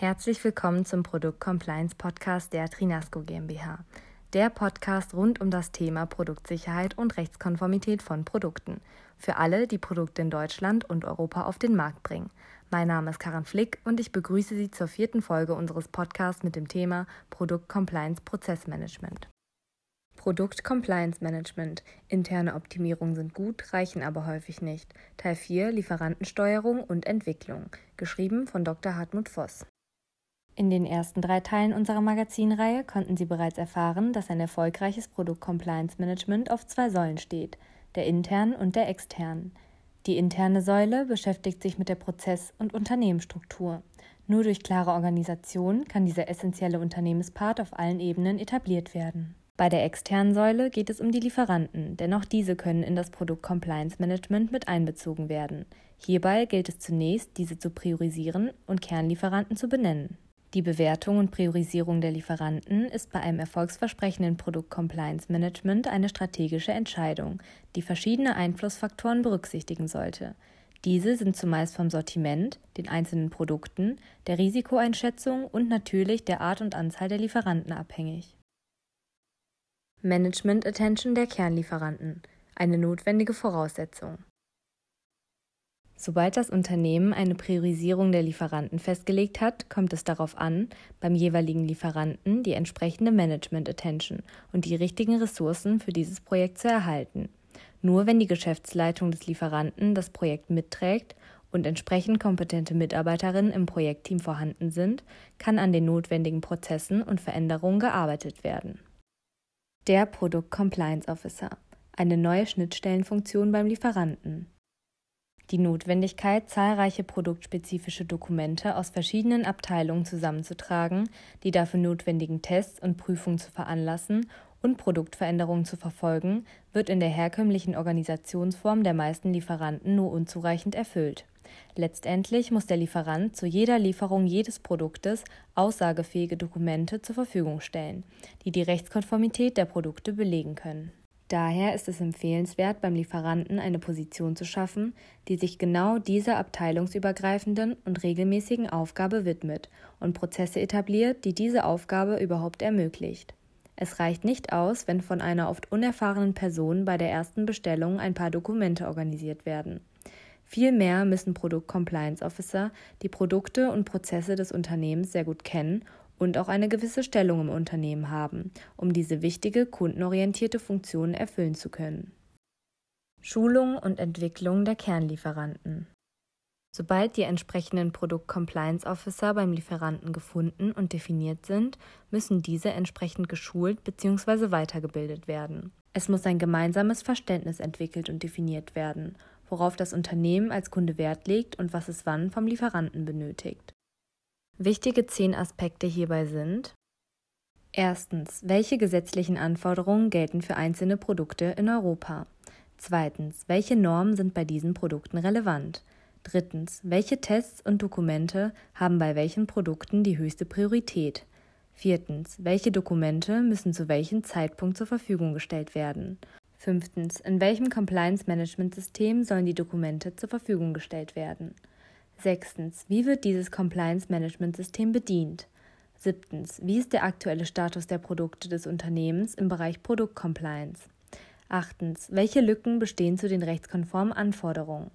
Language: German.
Herzlich willkommen zum Produkt Compliance Podcast der Trinasco GmbH. Der Podcast rund um das Thema Produktsicherheit und Rechtskonformität von Produkten. Für alle, die Produkte in Deutschland und Europa auf den Markt bringen. Mein Name ist Karin Flick und ich begrüße Sie zur vierten Folge unseres Podcasts mit dem Thema Produkt Compliance Prozessmanagement. Produkt Compliance Management. Interne Optimierungen sind gut, reichen aber häufig nicht. Teil 4 Lieferantensteuerung und Entwicklung. Geschrieben von Dr. Hartmut Voss. In den ersten drei Teilen unserer Magazinreihe konnten Sie bereits erfahren, dass ein erfolgreiches Produkt Compliance Management auf zwei Säulen steht, der internen und der externen. Die interne Säule beschäftigt sich mit der Prozess- und Unternehmensstruktur. Nur durch klare Organisation kann dieser essentielle Unternehmenspart auf allen Ebenen etabliert werden. Bei der externen Säule geht es um die Lieferanten, denn auch diese können in das Produkt Compliance Management mit einbezogen werden. Hierbei gilt es zunächst, diese zu priorisieren und Kernlieferanten zu benennen. Die Bewertung und Priorisierung der Lieferanten ist bei einem erfolgsversprechenden Produkt-Compliance-Management eine strategische Entscheidung, die verschiedene Einflussfaktoren berücksichtigen sollte. Diese sind zumeist vom Sortiment, den einzelnen Produkten, der Risikoeinschätzung und natürlich der Art und Anzahl der Lieferanten abhängig. Management Attention der Kernlieferanten eine notwendige Voraussetzung. Sobald das Unternehmen eine Priorisierung der Lieferanten festgelegt hat, kommt es darauf an, beim jeweiligen Lieferanten die entsprechende Management Attention und die richtigen Ressourcen für dieses Projekt zu erhalten. Nur wenn die Geschäftsleitung des Lieferanten das Projekt mitträgt und entsprechend kompetente Mitarbeiterinnen im Projektteam vorhanden sind, kann an den notwendigen Prozessen und Veränderungen gearbeitet werden. Der Produkt Compliance Officer eine neue Schnittstellenfunktion beim Lieferanten die Notwendigkeit, zahlreiche produktspezifische Dokumente aus verschiedenen Abteilungen zusammenzutragen, die dafür notwendigen Tests und Prüfungen zu veranlassen und Produktveränderungen zu verfolgen, wird in der herkömmlichen Organisationsform der meisten Lieferanten nur unzureichend erfüllt. Letztendlich muss der Lieferant zu jeder Lieferung jedes Produktes aussagefähige Dokumente zur Verfügung stellen, die die Rechtskonformität der Produkte belegen können. Daher ist es empfehlenswert, beim Lieferanten eine Position zu schaffen, die sich genau dieser abteilungsübergreifenden und regelmäßigen Aufgabe widmet und Prozesse etabliert, die diese Aufgabe überhaupt ermöglicht. Es reicht nicht aus, wenn von einer oft unerfahrenen Person bei der ersten Bestellung ein paar Dokumente organisiert werden. Vielmehr müssen Produkt Compliance Officer die Produkte und Prozesse des Unternehmens sehr gut kennen und auch eine gewisse Stellung im Unternehmen haben, um diese wichtige kundenorientierte Funktion erfüllen zu können. Schulung und Entwicklung der Kernlieferanten. Sobald die entsprechenden Produkt-Compliance Officer beim Lieferanten gefunden und definiert sind, müssen diese entsprechend geschult bzw. weitergebildet werden. Es muss ein gemeinsames Verständnis entwickelt und definiert werden, worauf das Unternehmen als Kunde Wert legt und was es wann vom Lieferanten benötigt. Wichtige zehn Aspekte hierbei sind Erstens, welche gesetzlichen Anforderungen gelten für einzelne Produkte in Europa? Zweitens, welche Normen sind bei diesen Produkten relevant? Drittens, welche Tests und Dokumente haben bei welchen Produkten die höchste Priorität? Viertens, welche Dokumente müssen zu welchem Zeitpunkt zur Verfügung gestellt werden? Fünftens, in welchem Compliance-Management-System sollen die Dokumente zur Verfügung gestellt werden? Sechstens, wie wird dieses Compliance-Management-System bedient? Siebtens, wie ist der aktuelle Status der Produkte des Unternehmens im Bereich Produktcompliance? Achtens, welche Lücken bestehen zu den rechtskonformen Anforderungen?